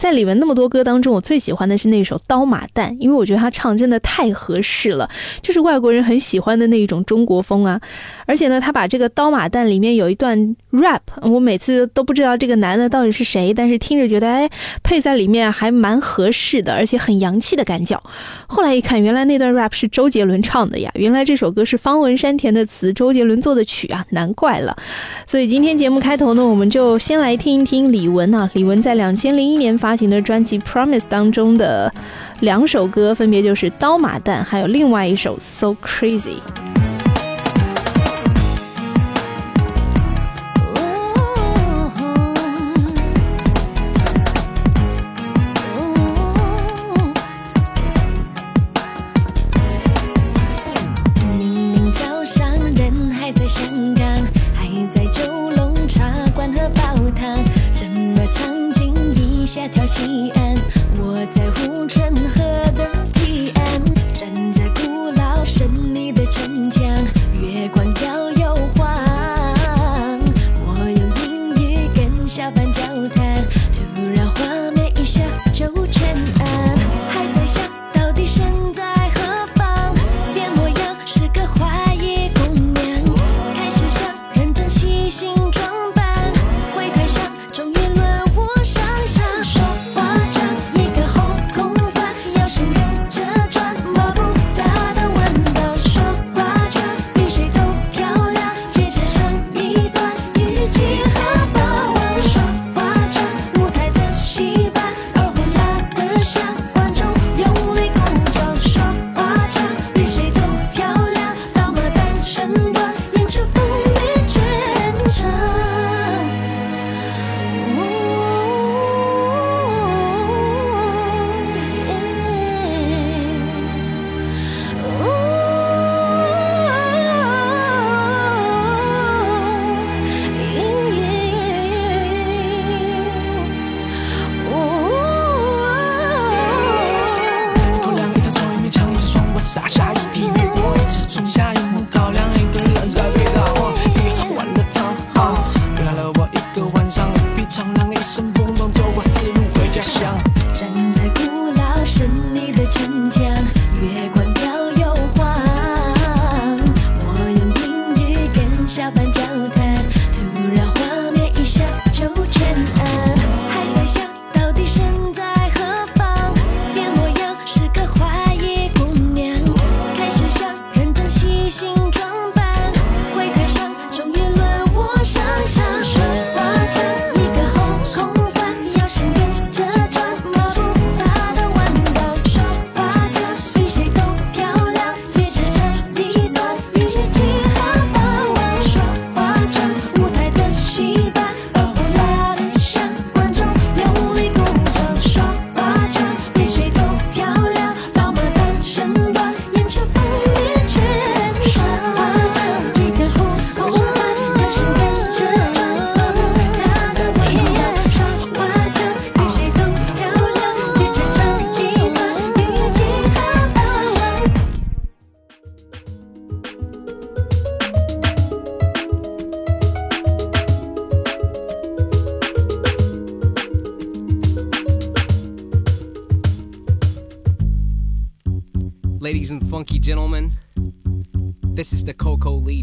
在李玟那么多歌当中，我最喜欢的是那首《刀马旦》，因为我觉得他唱真的太合适了，就是外国人很喜欢的那一种中国风啊。而且呢，他把这个《刀马旦》里面有一段 rap，我每次都不知道这个男的到底是谁，但是听着觉得哎，配在里面还蛮合适的，而且很洋气的感觉。后来一看，原来那段 rap 是周杰伦唱的呀，原来这首歌是方文山填的词，周杰伦做的曲啊，难怪了。所以今天节目开头呢，我们就先来听一听李玟啊，李玟在两千零一年发。发行的专辑《Promise》当中的两首歌，分别就是《刀马旦》，还有另外一首《So Crazy》。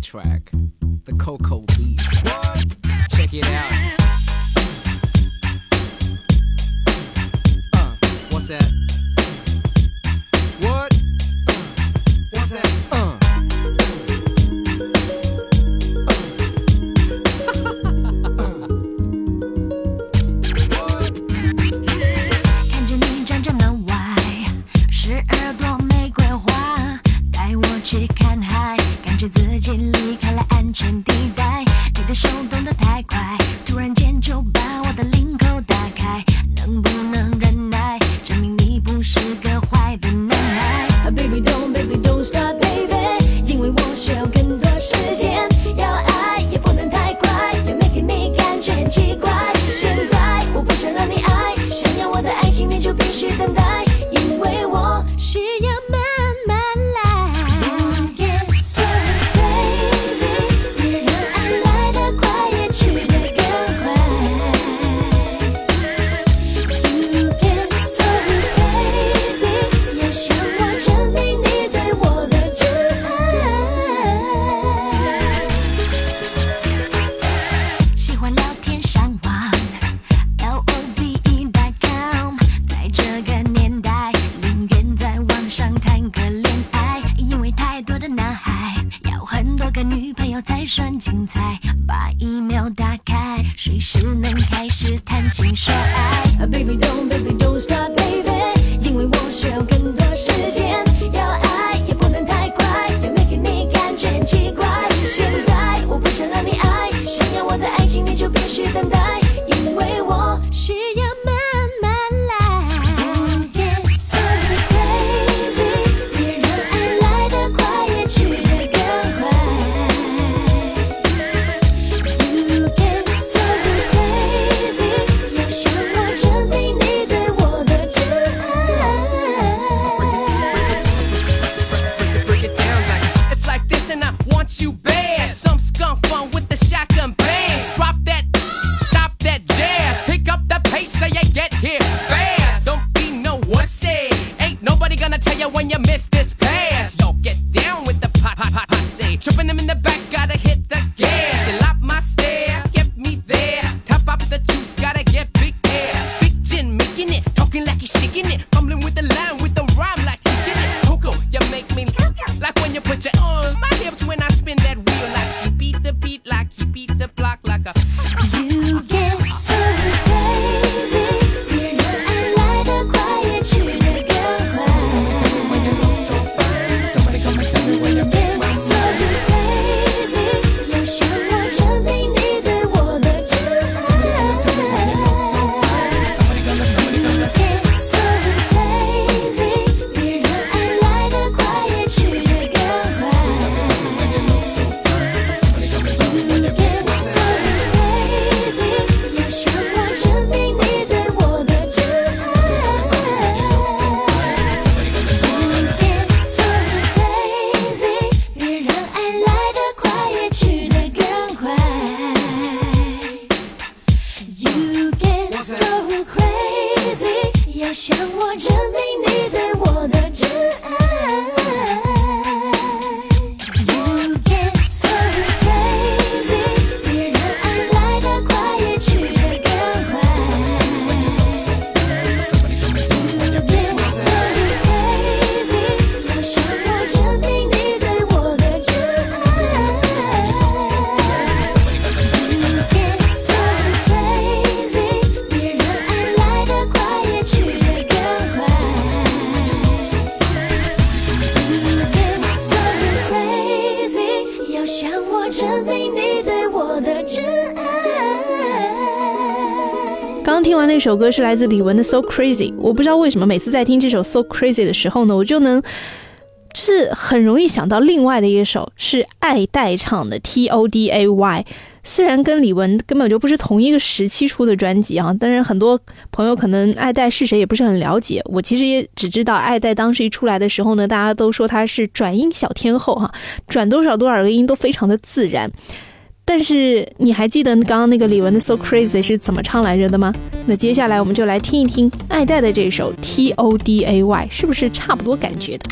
Track. 这首歌是来自李玟的《So Crazy》。我不知道为什么每次在听这首《So Crazy》的时候呢，我就能就是很容易想到另外的一首是爱戴唱的《TODAY》，虽然跟李玟根本就不是同一个时期出的专辑啊，但是很多朋友可能爱戴是谁也不是很了解。我其实也只知道爱戴当时一出来的时候呢，大家都说他是转音小天后，哈，转多少多少个音都非常的自然。但是你还记得刚刚那个李玟的 so crazy 是怎么唱来着的吗？那接下来我们就来听一听爱戴的这首 today 是不是差不多感觉的？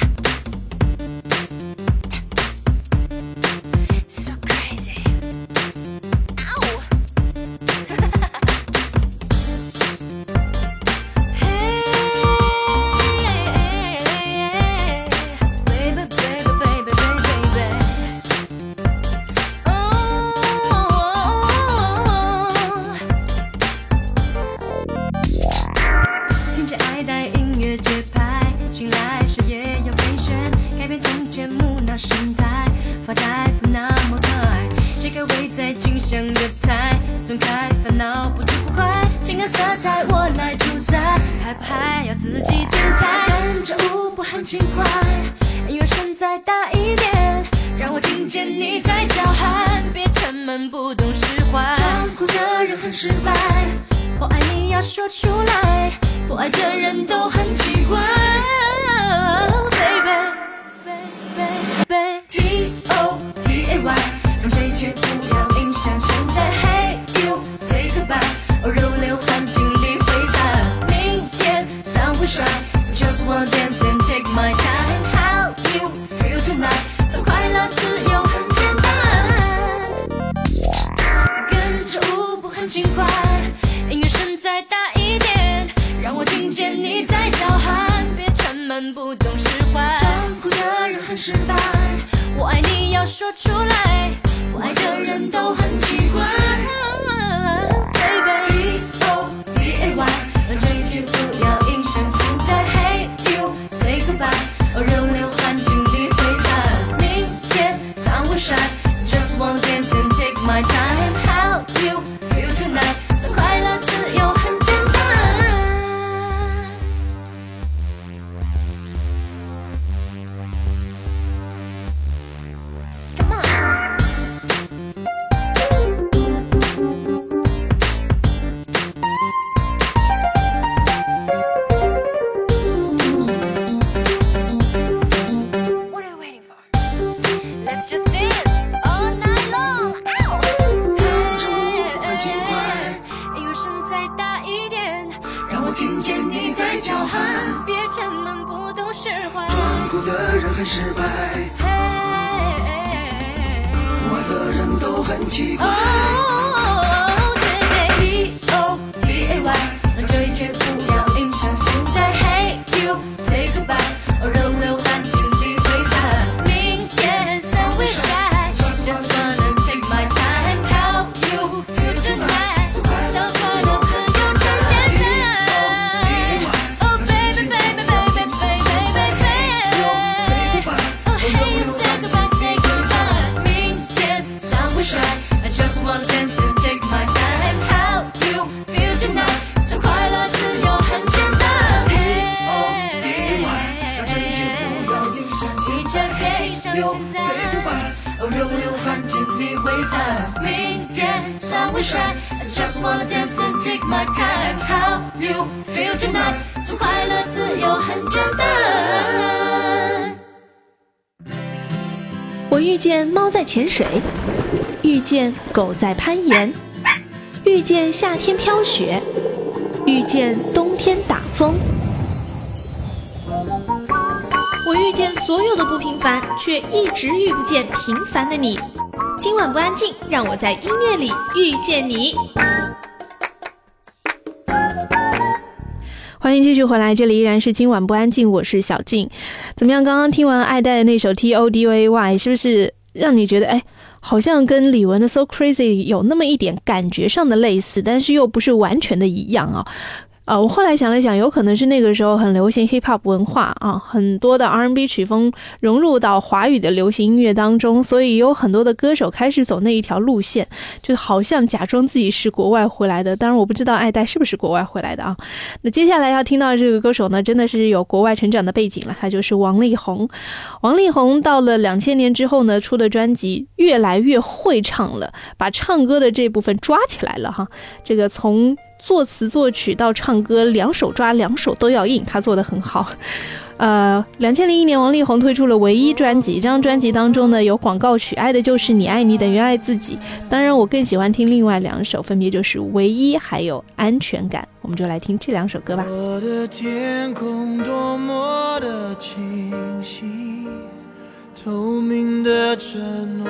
狗在攀岩，遇见夏天飘雪，遇见冬天打风。我遇见所有的不平凡，却一直遇不见平凡的你。今晚不安静，让我在音乐里遇见你。欢迎继续回来，这里依然是今晚不安静，我是小静。怎么样？刚刚听完爱戴的那首 T O D A Y 是不是让你觉得哎，好像跟李玟的 So Crazy 有那么一点感觉上的类似，但是又不是完全的一样啊？呃，我后来想了想，有可能是那个时候很流行 hip hop 文化啊，很多的 R&B 曲风融入到华语的流行音乐当中，所以有很多的歌手开始走那一条路线，就好像假装自己是国外回来的。当然，我不知道爱戴是不是国外回来的啊。那接下来要听到这个歌手呢，真的是有国外成长的背景了，他就是王力宏。王力宏到了两千年之后呢，出的专辑越来越会唱了，把唱歌的这部分抓起来了哈。这个从作词作曲到唱歌，两手抓，两手都要硬，他做的很好。呃，两千零一年，王力宏推出了唯一专辑，这张专辑当中呢有广告曲《爱的就是你，爱你等于爱自己》。当然，我更喜欢听另外两首，分别就是《唯一》还有《安全感》。我们就来听这两首歌吧。我的天空多么的清晰，透明的承诺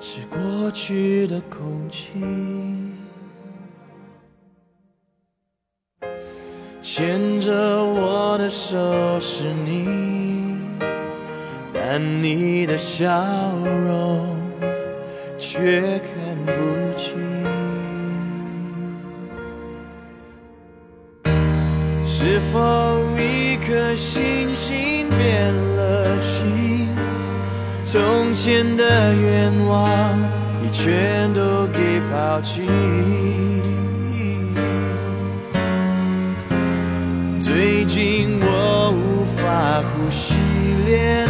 是过去的空气。牵着我的手是你，但你的笑容却看不清。是否一颗星星变了心？从前的愿望已全都给抛弃。最近我无法呼吸，连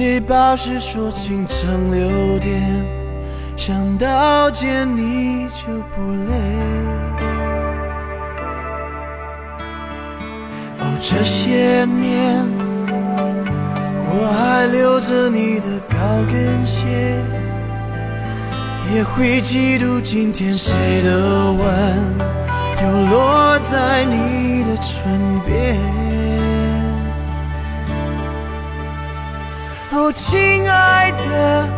DJ 报时说清晨六点，想到见你就不累。哦，这些年我还留着你的高跟鞋。也会嫉妒今天谁的吻又落在你的唇边。哦，亲爱的，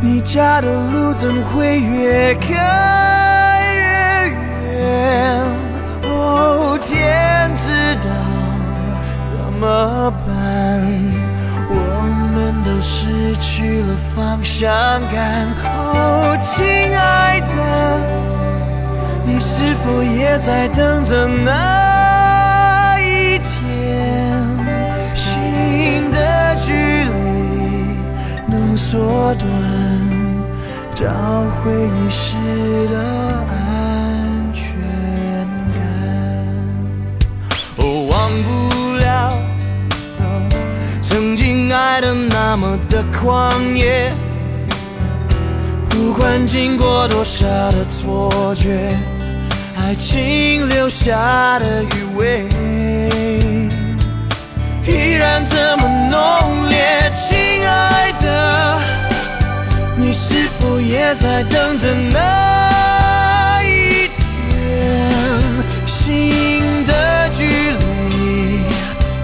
你家的路怎会越开越远？哦，天知道怎么办？我们都失去了方向感。哦，亲爱的，你是否也在等着那缩短，找回遗失的安全感。哦，忘不了。曾经爱的那么的狂野，不管经过多少的错觉，爱情留下的余味依然这么浓烈。亲爱的，你是否也在等着那一天？心的距离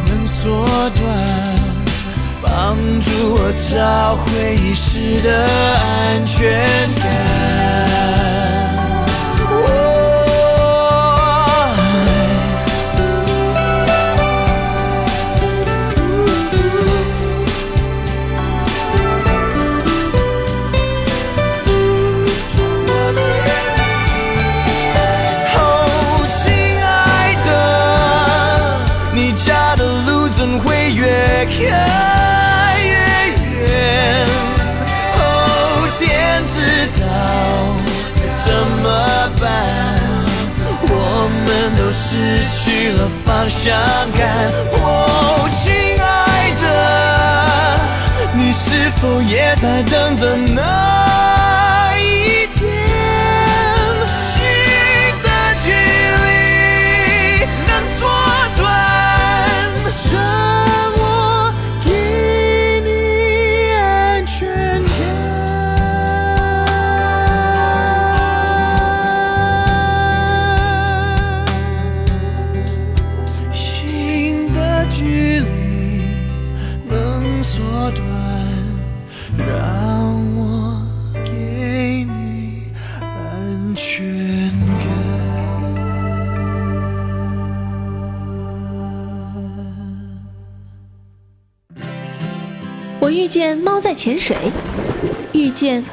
能缩短。帮助我找回遗失的安全感。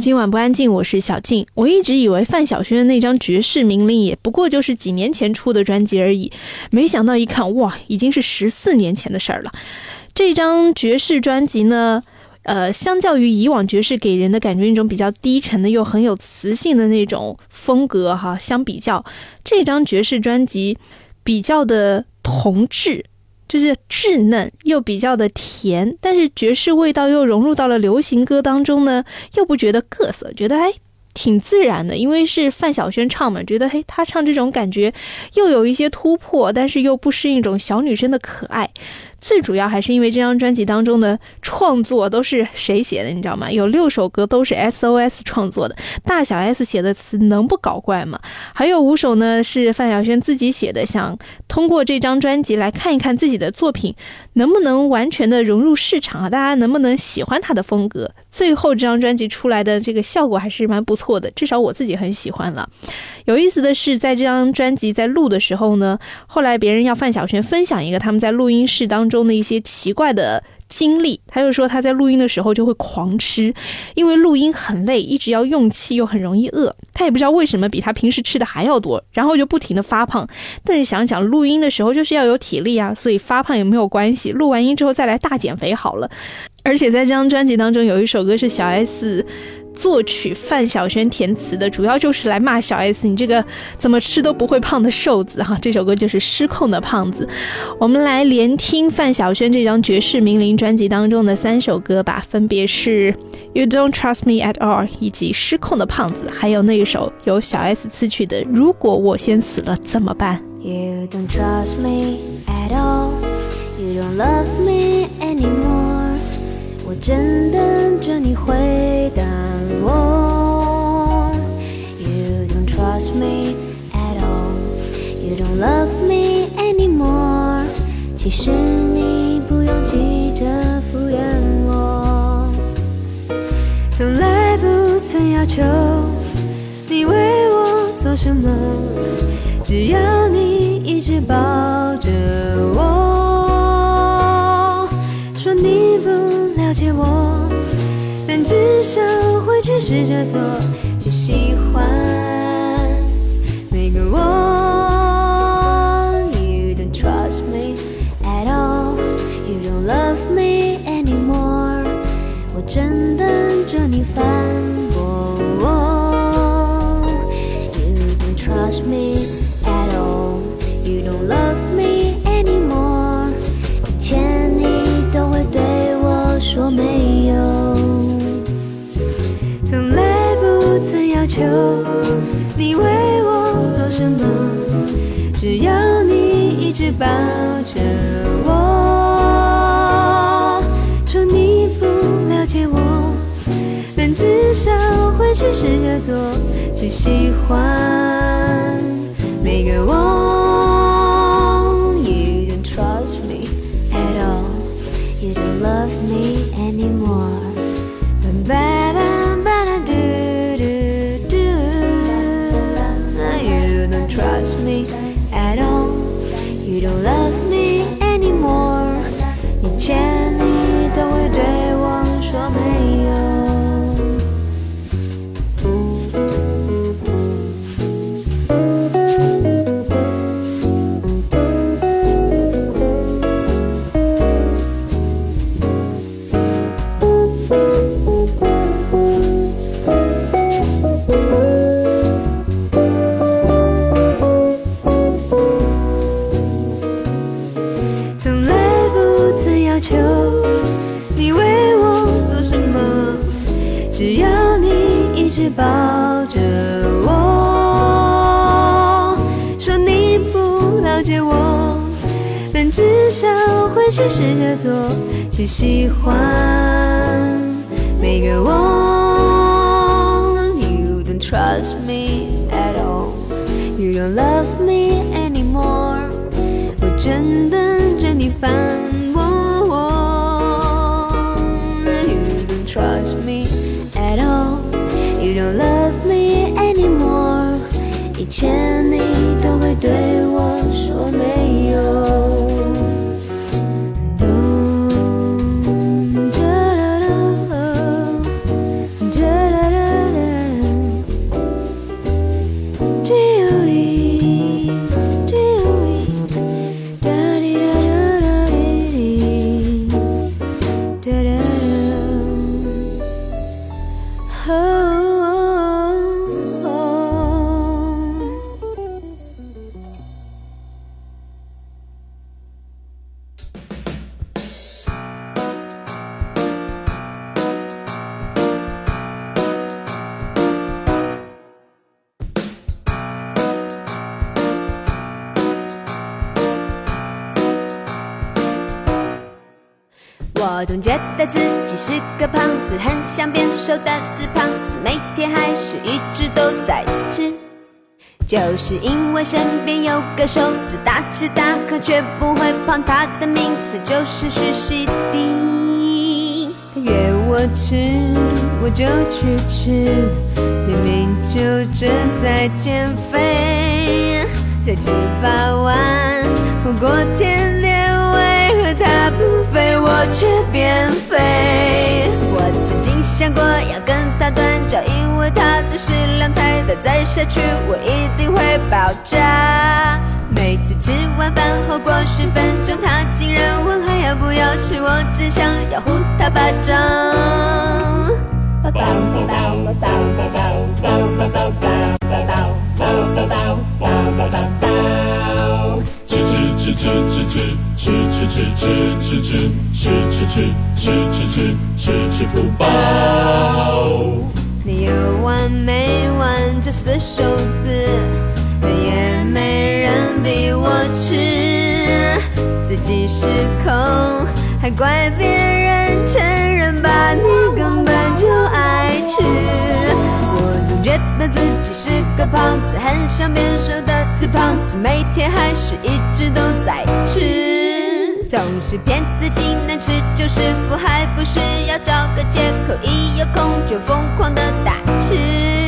今晚不安静，我是小静。我一直以为范晓萱的那张《绝世名伶》也不过就是几年前出的专辑而已，没想到一看，哇，已经是十四年前的事儿了。这张爵士专辑呢，呃，相较于以往爵士给人的感觉那种比较低沉的又很有磁性的那种风格哈，相比较这张爵士专辑比较的童稚，就是稚嫩又比较的甜，但是爵士味道又融入到了流行歌当中呢，又不觉得各色，觉得哎挺自然的，因为是范晓萱唱嘛，觉得嘿她唱这种感觉又有一些突破，但是又不失一种小女生的可爱。最主要还是因为这张专辑当中的创作都是谁写的，你知道吗？有六首歌都是 SOS 创作的，大小 S 写的词能不搞怪吗？还有五首呢是范晓萱自己写的，想通过这张专辑来看一看自己的作品能不能完全的融入市场啊，大家能不能喜欢她的风格？最后这张专辑出来的这个效果还是蛮不错的，至少我自己很喜欢了。有意思的是，在这张专辑在录的时候呢，后来别人要范晓萱分享一个他们在录音室当中的一些奇怪的经历，他就说他在录音的时候就会狂吃，因为录音很累，一直要用气，又很容易饿。他也不知道为什么比他平时吃的还要多，然后就不停的发胖。但是想想录音的时候就是要有体力啊，所以发胖也没有关系，录完音之后再来大减肥好了。而且在这张专辑当中，有一首歌是小 S 作曲、范晓萱填词的，主要就是来骂小 S，你这个怎么吃都不会胖的瘦子哈。这首歌就是《失控的胖子》。我们来连听范晓萱这张绝世名伶专辑当中的三首歌吧，分别是《You Don't Trust Me at All》以及《失控的胖子》，还有那一首由小 S 词曲的《如果我先死了怎么办》。You don't trust me at all. You don't love me anymore. 我正等着你回答我。You don't trust me at all. You don't love me anymore. 其实你不用急着敷衍我，从来不曾要求你为我做什么。只要你一直抱着我，我，但至少会去试着做，去喜欢每个我。You don't trust me at all, you don't love me anymore，我正等着你发去试着做，去喜欢每个我。我但至少会去试着做，去喜欢每个我。You don't trust me at all, you don't love me anymore。我正等着你烦我。You don't trust me at all, you don't love me anymore。以前你都会对我瘦的死胖子，每天还是一直都在吃。就是因为身边有个瘦子，大吃大喝却不会胖，他的名字就是徐熙娣。他约我吃，我就去吃，明明就正在减肥，这吃八碗火锅甜它，不肥，我却变肥？我曾经想过要跟他断交，因为他的食量太大，再下去我一定会爆炸。每次吃完饭后过十分钟，他竟然问还要不要吃，我只想要呼他巴掌。吃吃吃吃吃吃吃吃吃吃吃吃吃吃吃吃吃不饱。你有完没完这死瘦子，也没人比我吃，自己失控还怪别人，承认吧，你根本就爱吃。觉得自己是个胖子，很想变瘦的死胖子，每天还是一直都在吃，总是骗自己能吃就是福，还不是要找个借口，一有空就疯狂的大吃。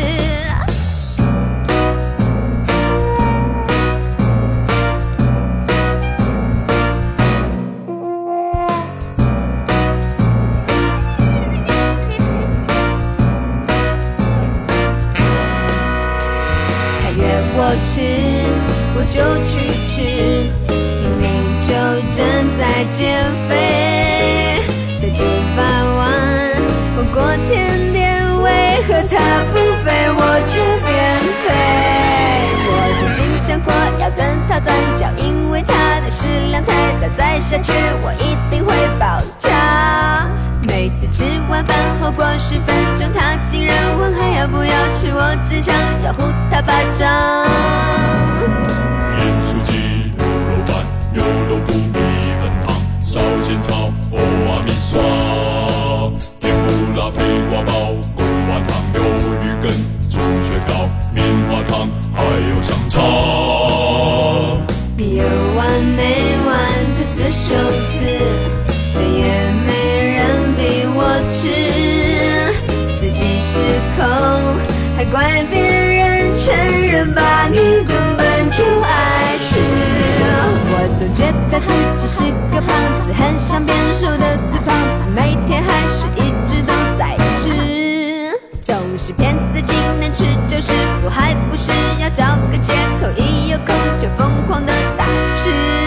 食量太大，再下去我一定会爆炸。每次吃完饭后过十分钟，他竟然问还要不要吃，我只想要呼他巴掌。盐酥鸡、牛肉饭、牛豆腐、米粉汤、烧仙草、欧阿米刷、甜不辣飞瓜包、贡丸汤、鱿鱼羹、猪血糕、棉花糖，还有香肠。有完没完这死瘦子，也没人逼我吃，自己失控还怪别人，承认吧，你根本就爱吃。我总觉得自己是个胖子，很想变瘦的死胖子，每天还是一直都在吃。总是骗自己能吃就是福，还不是要找个借口，一有空就疯狂的是。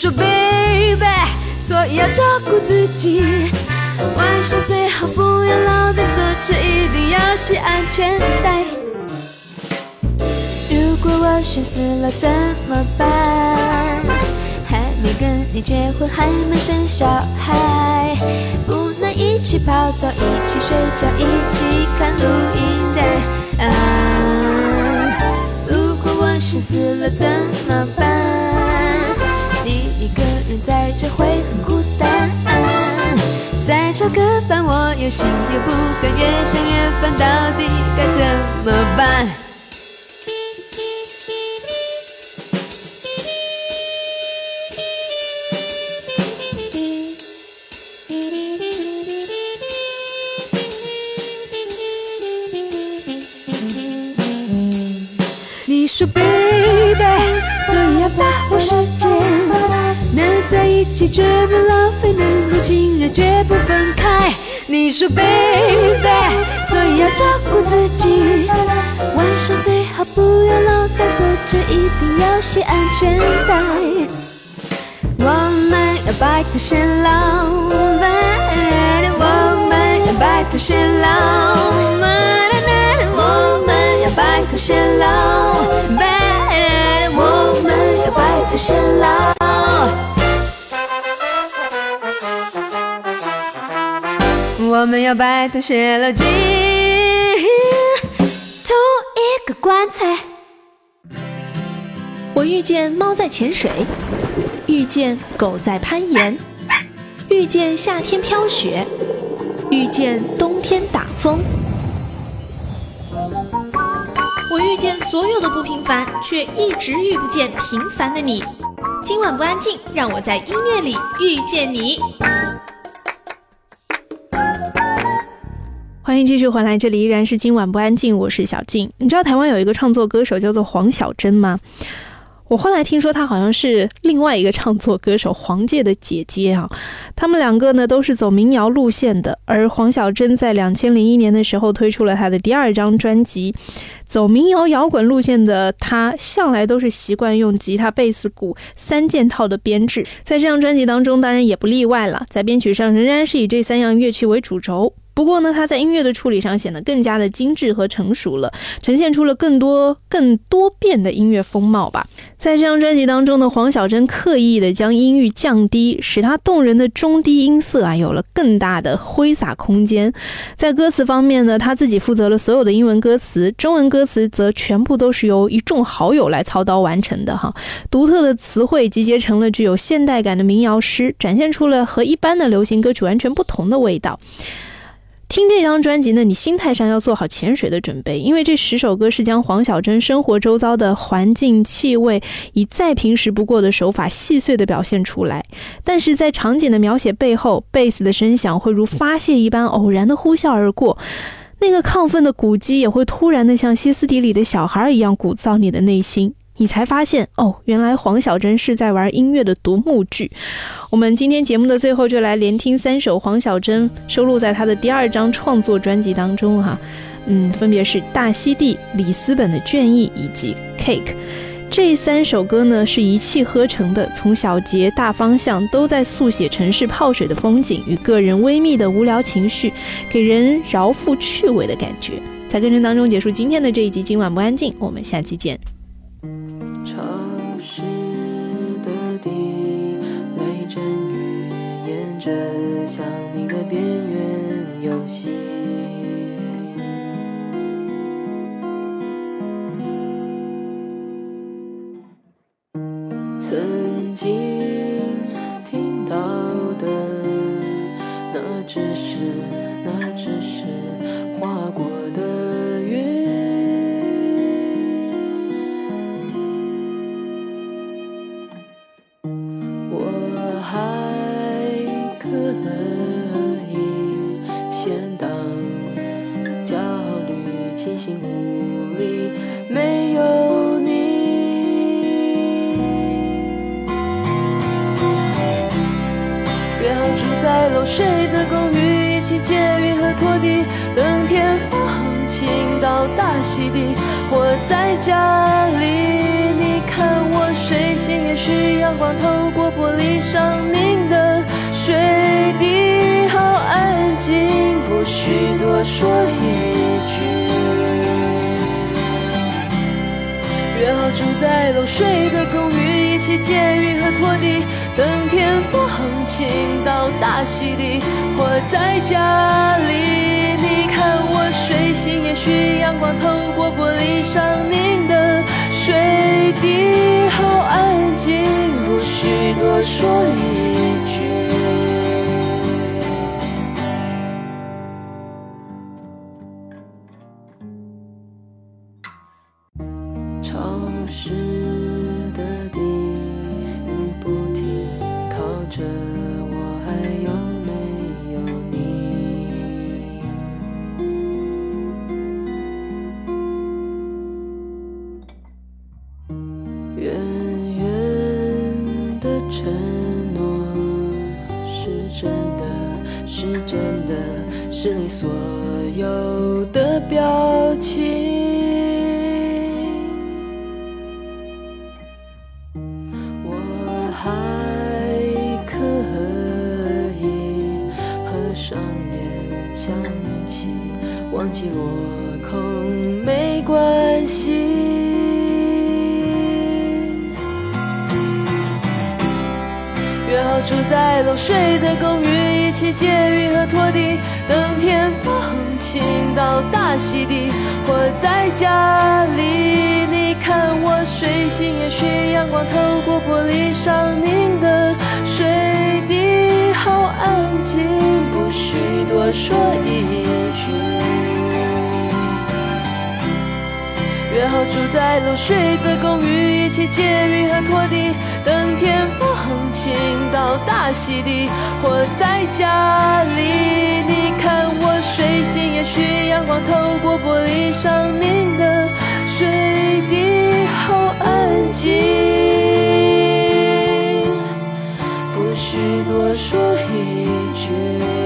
说 baby，所以要照顾自己，晚上最好不要老在坐车，一定要系安全带。如果我选死了怎么办？还没跟你结婚，还没生小孩，不能一起泡澡，一起睡觉，一起看录音带。啊，如果我选死了怎么办？人在这会很孤单。再找个伴，我又心又不甘，越想越烦，到底该怎么办？起绝不浪费，能够亲人绝不分开。你说 baby，所以要照顾自己，晚上最好不要老在坐着，一定要系安全带。我们要白头偕老，我们要白头偕老，我们要白头偕老，我们我们要白头偕老，进同一个棺材。我遇见猫在潜水，遇见狗在攀岩，遇见夏天飘雪，遇见冬天打风。我遇见所有的不平凡，却一直遇不见平凡的你。今晚不安静，让我在音乐里遇见你。欢迎继续回来，这里依然是今晚不安静，我是小静。你知道台湾有一个创作歌手叫做黄小珍吗？我后来听说她好像是另外一个创作歌手黄玠的姐姐啊，他们两个呢都是走民谣路线的，而黄小珍在两千零一年的时候推出了她的第二张专辑。走民谣摇滚路线的她，向来都是习惯用吉他、贝斯、鼓三件套的编制，在这张专辑当中当然也不例外了，在编曲上仍然是以这三样乐器为主轴。不过呢，他在音乐的处理上显得更加的精致和成熟了，呈现出了更多、更多变的音乐风貌吧。在这张专辑当中呢，黄小珍刻意的将音域降低，使它动人的中低音色啊有了更大的挥洒空间。在歌词方面呢，他自己负责了所有的英文歌词，中文歌词则全部都是由一众好友来操刀完成的哈。独特的词汇集结成了具有现代感的民谣诗，展现出了和一般的流行歌曲完全不同的味道。听这张专辑呢，你心态上要做好潜水的准备，因为这十首歌是将黄小珍生活周遭的环境气味以再平时不过的手法细碎的表现出来。但是在场景的描写背后，贝斯的声响会如发泄一般偶然的呼啸而过，那个亢奋的鼓机也会突然的像歇斯底里的小孩一样鼓噪你的内心。你才发现哦，原来黄小珍是在玩音乐的独幕剧。我们今天节目的最后就来连听三首黄小珍收录在她的第二张创作专辑当中哈，嗯，分别是《大溪地》、里斯本的倦意以及《Cake》。这三首歌呢是一气呵成的，从小节大方向都在速写城市泡水的风景与个人微密的无聊情绪，给人饶富趣味的感觉。在歌声当中结束今天的这一集，今晚不安静，我们下期见。潮湿的地，雷阵雨沿着想你的边缘游戏。曾经在漏水的公寓，一起借运和拖地，等天放晴到大溪地，或在家里。你看我睡醒，也许阳光透过玻璃上凝的水滴，好安静，不需多说一句。约好住在漏水的公寓，一起借运和拖地，等天放晴到大溪地，或在家里。你看我睡醒，也许阳光透过玻璃上凝的水滴，好安静，不需多说一忘记落空没关系。约好住在漏水的公寓，一起借雨和拖地，等天放晴到大溪地，或在家里。你看我睡醒，也许阳光透过玻璃上凝的水滴，好安静，不需多说一句。约好住在漏水的公寓，一起借雨和拖地，等天放晴到大溪地，或在家里。你看我睡醒，也许阳光透过玻璃上凝的水滴，好安静，不需多说一句。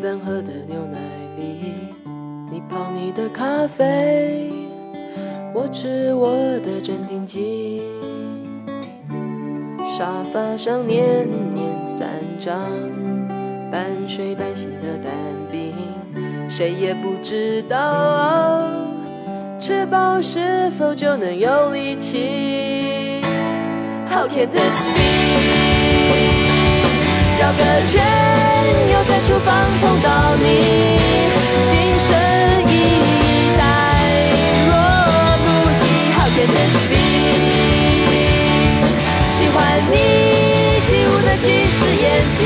里斯本喝的牛奶里，你泡你的咖啡，我吃我的镇定剂。沙发上年年三张半睡半醒的蛋饼，谁也不知道吃饱是否就能有力气。How can this be？绕个圈，又在厨房碰到你，精神一呆若不及。How can this be？喜欢你起雾的近视眼睛，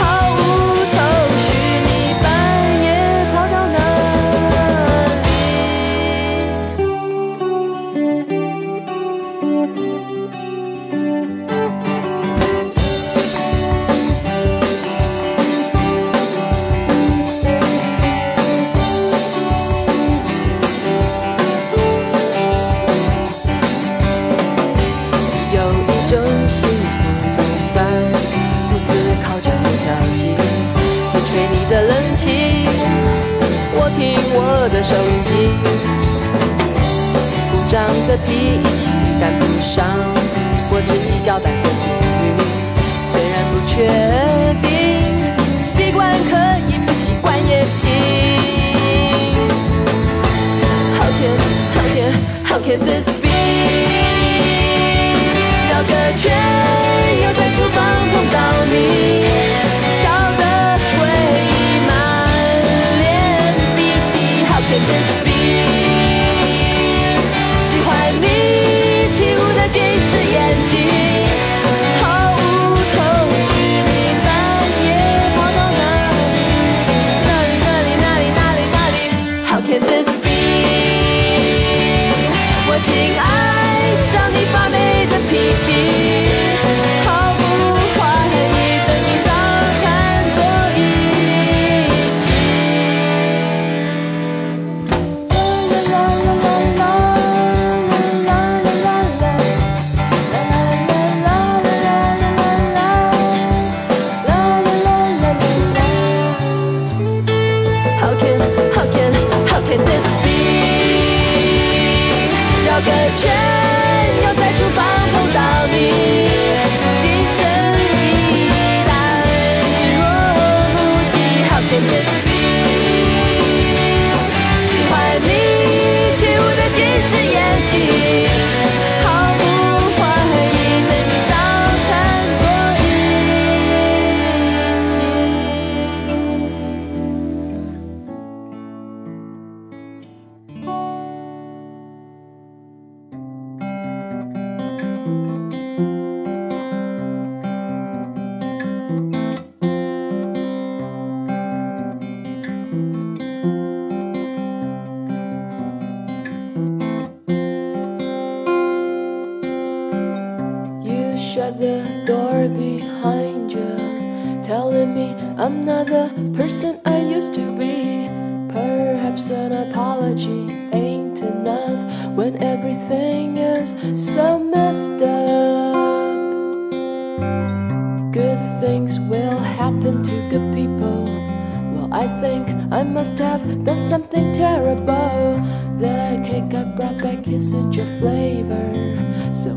毫无头绪，你半夜跑到哪里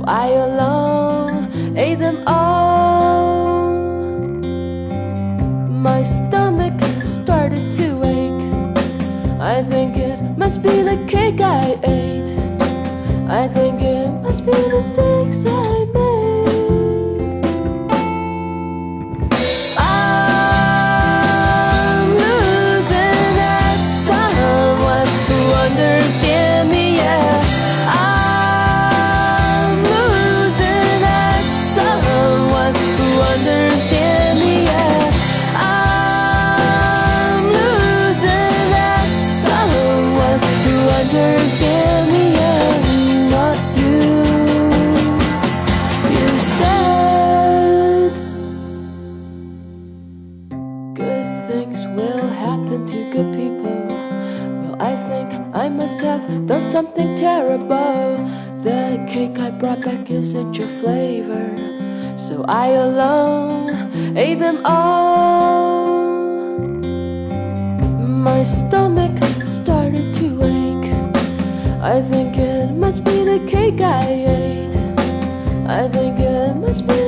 I alone ate them all. My stomach started to ache. I think it must be the cake I ate. I think it must be mistakes I brought back isn't your flavor. So I alone ate them all. My stomach started to ache. I think it must be the cake I ate. I think it must be.